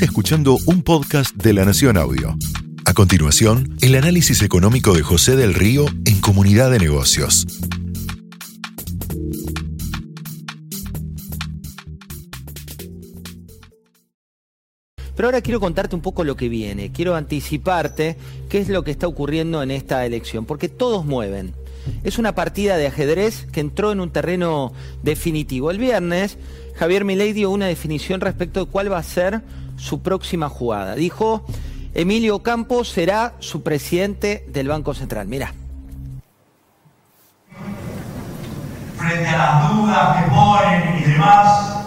Escuchando un podcast de La Nación Audio. A continuación, el análisis económico de José del Río en Comunidad de Negocios. Pero ahora quiero contarte un poco lo que viene, quiero anticiparte qué es lo que está ocurriendo en esta elección, porque todos mueven. Es una partida de ajedrez que entró en un terreno definitivo. El viernes, Javier Milei dio una definición respecto de cuál va a ser su próxima jugada. Dijo, Emilio Campos será su presidente del Banco Central. Mira. Frente a las dudas que ponen y demás,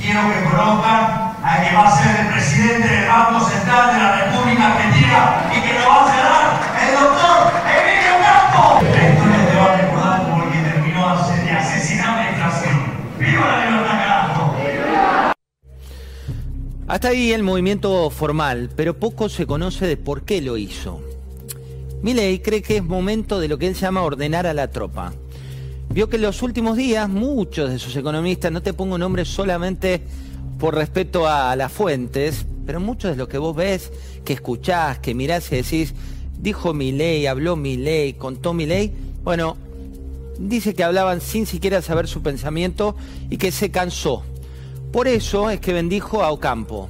quiero que conozcan a quien va a ser el presidente del Banco Central de la República Argentina y que lo va a cerrar el doctor Hasta ahí el movimiento formal, pero poco se conoce de por qué lo hizo. Milley cree que es momento de lo que él llama ordenar a la tropa. Vio que en los últimos días muchos de sus economistas, no te pongo nombres solamente por respeto a las fuentes, pero muchos de lo que vos ves, que escuchás, que mirás y decís, dijo mi ley, habló mi ley, contó mi ley, bueno, dice que hablaban sin siquiera saber su pensamiento y que se cansó. Por eso es que bendijo a Ocampo.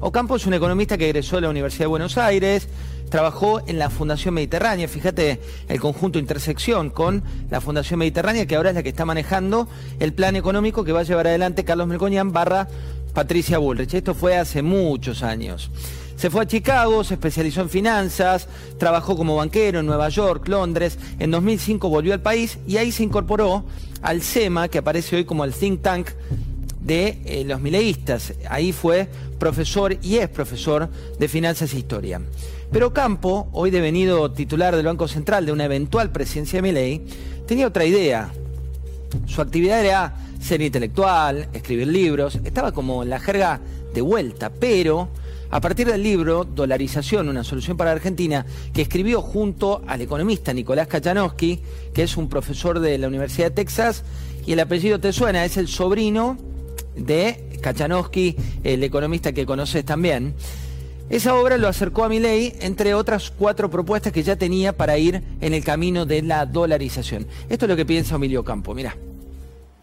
Ocampo es un economista que egresó de la Universidad de Buenos Aires, trabajó en la Fundación Mediterránea, fíjate el conjunto intersección con la Fundación Mediterránea, que ahora es la que está manejando el plan económico que va a llevar adelante Carlos Melcoñán barra Patricia Bullrich. Esto fue hace muchos años. Se fue a Chicago, se especializó en finanzas, trabajó como banquero en Nueva York, Londres. En 2005 volvió al país y ahí se incorporó al SEMA, que aparece hoy como el think tank de eh, los mileístas. Ahí fue profesor y es profesor de finanzas e historia. Pero Campo, hoy devenido titular del Banco Central de una eventual presidencia de Milei, tenía otra idea. Su actividad era ser intelectual, escribir libros, estaba como en la jerga de vuelta, pero a partir del libro Dolarización, una solución para Argentina, que escribió junto al economista Nicolás Kachanowski, que es un profesor de la Universidad de Texas, y el apellido te suena, es el sobrino de Kachanowski, el economista que conoces también. Esa obra lo acercó a mi ley, entre otras cuatro propuestas que ya tenía para ir en el camino de la dolarización. Esto es lo que piensa Emilio Campo, mira.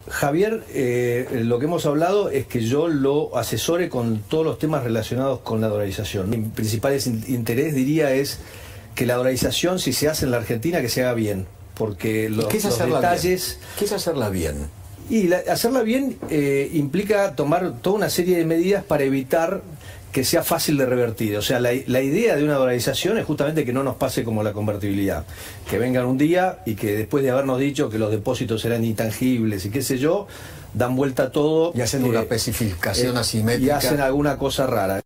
Javier, eh, lo que hemos hablado es que yo lo asesore con todos los temas relacionados con la dolarización. Mi principal interés, diría, es que la dolarización, si se hace en la Argentina, que se haga bien. Porque los, ¿Qué es los detalles... Bien? ¿Qué es hacerla bien? Y hacerla bien eh, implica tomar toda una serie de medidas para evitar que sea fácil de revertir. O sea, la, idea de una dolarización es justamente que no nos pase como la convertibilidad. Que vengan un día y que después de habernos dicho que los depósitos eran intangibles y qué sé yo, dan vuelta todo. Y hacen una eh, especificación eh, asimétrica. Y hacen alguna cosa rara.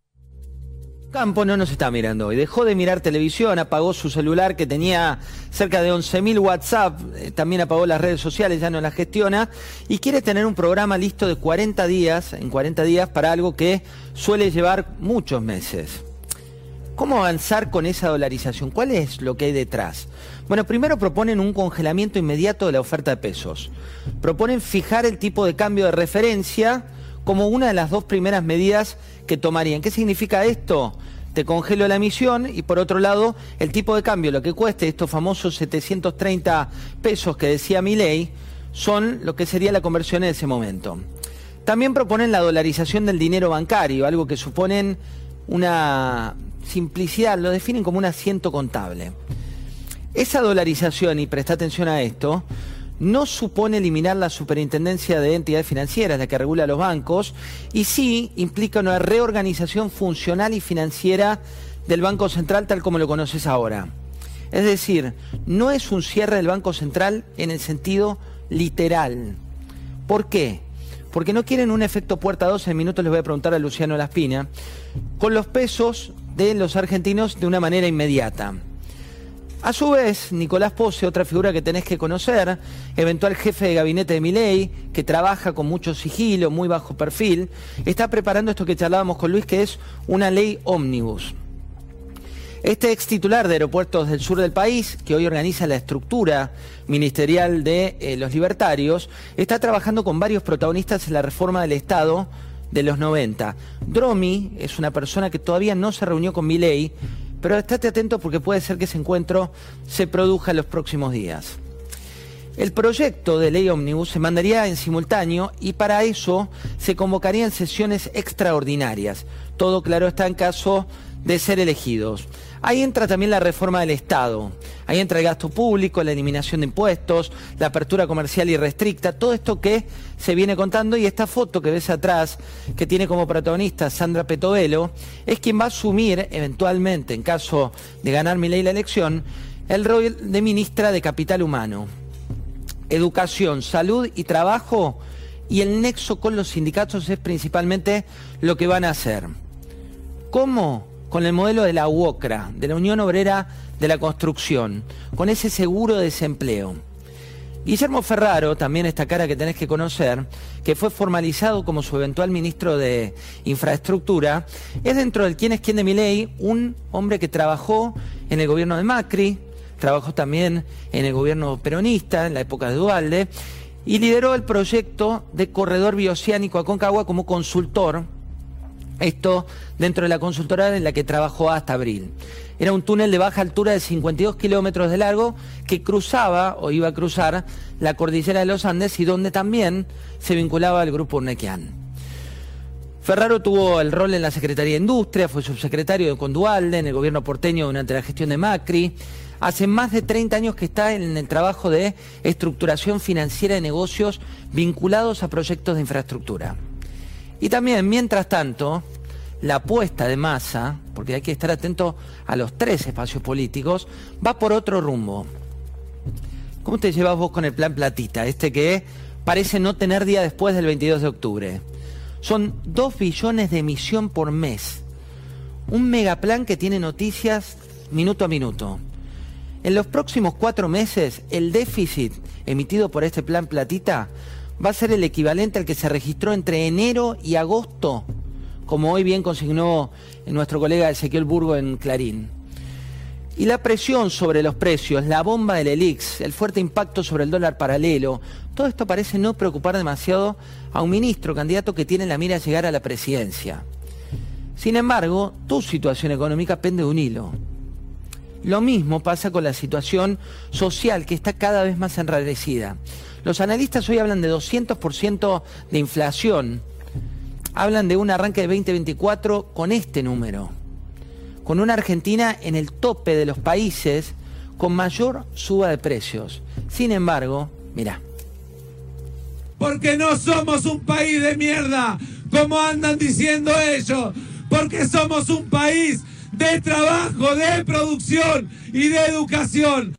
Campo no nos está mirando hoy. Dejó de mirar televisión, apagó su celular que tenía cerca de 11.000 WhatsApp, eh, también apagó las redes sociales, ya no las gestiona y quiere tener un programa listo de 40 días, en 40 días para algo que suele llevar muchos meses. ¿Cómo avanzar con esa dolarización? ¿Cuál es lo que hay detrás? Bueno, primero proponen un congelamiento inmediato de la oferta de pesos. Proponen fijar el tipo de cambio de referencia como una de las dos primeras medidas que tomarían. ¿Qué significa esto? Te congelo la emisión y por otro lado el tipo de cambio, lo que cueste estos famosos 730 pesos que decía mi ley, son lo que sería la conversión en ese momento. También proponen la dolarización del dinero bancario, algo que suponen una simplicidad, lo definen como un asiento contable. Esa dolarización, y presta atención a esto, no supone eliminar la superintendencia de entidades financieras, la que regula los bancos, y sí implica una reorganización funcional y financiera del Banco Central tal como lo conoces ahora. Es decir, no es un cierre del Banco Central en el sentido literal. ¿Por qué? Porque no quieren un efecto puerta 2, en minutos les voy a preguntar a Luciano Laspina, con los pesos de los argentinos de una manera inmediata. A su vez, Nicolás Pose, otra figura que tenés que conocer, eventual jefe de gabinete de Miley, que trabaja con mucho sigilo, muy bajo perfil, está preparando esto que charlábamos con Luis, que es una ley ómnibus. Este ex titular de Aeropuertos del Sur del país, que hoy organiza la estructura ministerial de eh, los libertarios, está trabajando con varios protagonistas en la reforma del Estado de los 90. Dromi es una persona que todavía no se reunió con Milei, pero estate atento porque puede ser que ese encuentro se produzca en los próximos días. El proyecto de ley ómnibus se mandaría en simultáneo y para eso se convocarían sesiones extraordinarias. Todo claro está en caso de ser elegidos. Ahí entra también la reforma del Estado. Ahí entra el gasto público, la eliminación de impuestos, la apertura comercial y restricta, todo esto que se viene contando y esta foto que ves atrás, que tiene como protagonista Sandra Petovelo, es quien va a asumir eventualmente, en caso de ganar mi ley la elección, el rol de ministra de Capital Humano educación, salud y trabajo y el nexo con los sindicatos es principalmente lo que van a hacer. ¿Cómo? Con el modelo de la UOCRA, de la Unión Obrera de la Construcción, con ese seguro de desempleo. Guillermo Ferraro, también esta cara que tenés que conocer, que fue formalizado como su eventual ministro de Infraestructura, es dentro del quién es quién de mi ley, un hombre que trabajó en el gobierno de Macri, trabajó también en el gobierno peronista, en la época de Dualde, y lideró el proyecto de corredor bioceánico Aconcagua como consultor, esto dentro de la consultora en la que trabajó hasta abril. Era un túnel de baja altura de 52 kilómetros de largo que cruzaba o iba a cruzar la cordillera de los Andes y donde también se vinculaba al grupo Urnequian. Ferraro tuvo el rol en la Secretaría de Industria, fue subsecretario de Condualde en el gobierno porteño durante la gestión de Macri, Hace más de 30 años que está en el trabajo de estructuración financiera de negocios vinculados a proyectos de infraestructura. Y también, mientras tanto, la apuesta de masa, porque hay que estar atento a los tres espacios políticos, va por otro rumbo. ¿Cómo te llevas vos con el plan Platita, este que parece no tener día después del 22 de octubre? Son 2 billones de emisión por mes. Un megaplan que tiene noticias minuto a minuto. En los próximos cuatro meses, el déficit emitido por este plan Platita va a ser el equivalente al que se registró entre enero y agosto, como hoy bien consignó nuestro colega Ezequiel Burgo en Clarín. Y la presión sobre los precios, la bomba del ELIX, el fuerte impacto sobre el dólar paralelo, todo esto parece no preocupar demasiado a un ministro candidato que tiene la mira a llegar a la presidencia. Sin embargo, tu situación económica pende de un hilo. Lo mismo pasa con la situación social que está cada vez más enrarecida. Los analistas hoy hablan de 200% de inflación. Hablan de un arranque de 2024 con este número. Con una Argentina en el tope de los países con mayor suba de precios. Sin embargo, mira. Porque no somos un país de mierda, como andan diciendo ellos. Porque somos un país de trabajo, de producción y de educación.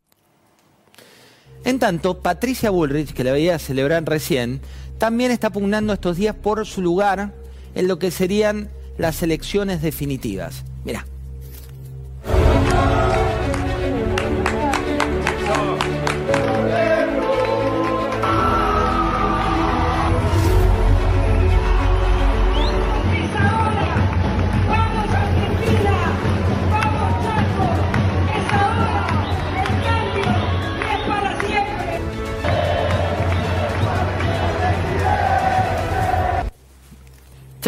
En tanto, Patricia Bullrich, que la veía celebrar recién, también está pugnando estos días por su lugar en lo que serían las elecciones definitivas. Mira.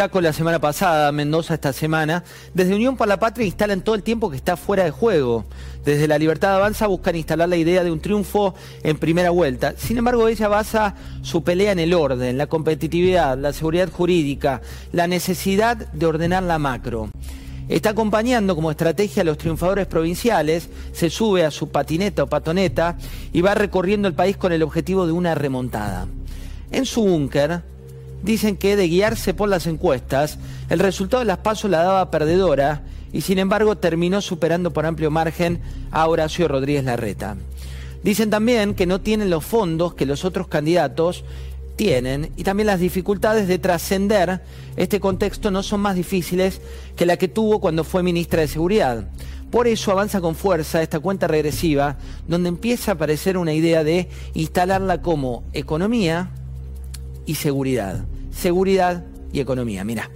Chaco la semana pasada, Mendoza esta semana, desde Unión por la Patria instalan todo el tiempo que está fuera de juego. Desde La Libertad Avanza buscan instalar la idea de un triunfo en primera vuelta. Sin embargo, ella basa su pelea en el orden, la competitividad, la seguridad jurídica, la necesidad de ordenar la macro. Está acompañando como estrategia a los triunfadores provinciales, se sube a su patineta o patoneta y va recorriendo el país con el objetivo de una remontada. En su búnker, dicen que de guiarse por las encuestas, el resultado de las pasos la daba perdedora y sin embargo terminó superando por amplio margen a Horacio Rodríguez Larreta. Dicen también que no tienen los fondos que los otros candidatos tienen y también las dificultades de trascender este contexto no son más difíciles que la que tuvo cuando fue ministra de Seguridad. Por eso avanza con fuerza esta cuenta regresiva, donde empieza a aparecer una idea de instalarla como economía, y seguridad. Seguridad y economía. Mira.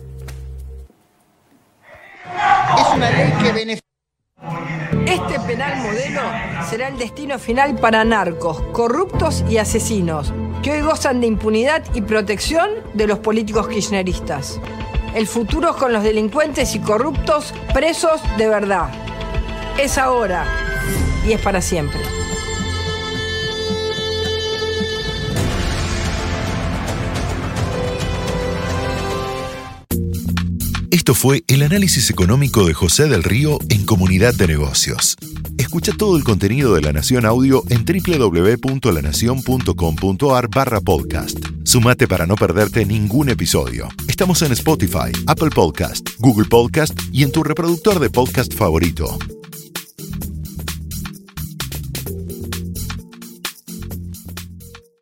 Es una ley que beneficia. Este penal modelo será el destino final para narcos, corruptos y asesinos. que hoy gozan de impunidad y protección de los políticos kirchneristas. El futuro es con los delincuentes y corruptos presos de verdad. Es ahora y es para siempre. Esto fue el análisis económico de José del Río en Comunidad de Negocios. Escucha todo el contenido de La Nación Audio en www.lanacion.com.ar barra podcast. Sumate para no perderte ningún episodio. Estamos en Spotify, Apple Podcast, Google Podcast y en tu reproductor de podcast favorito.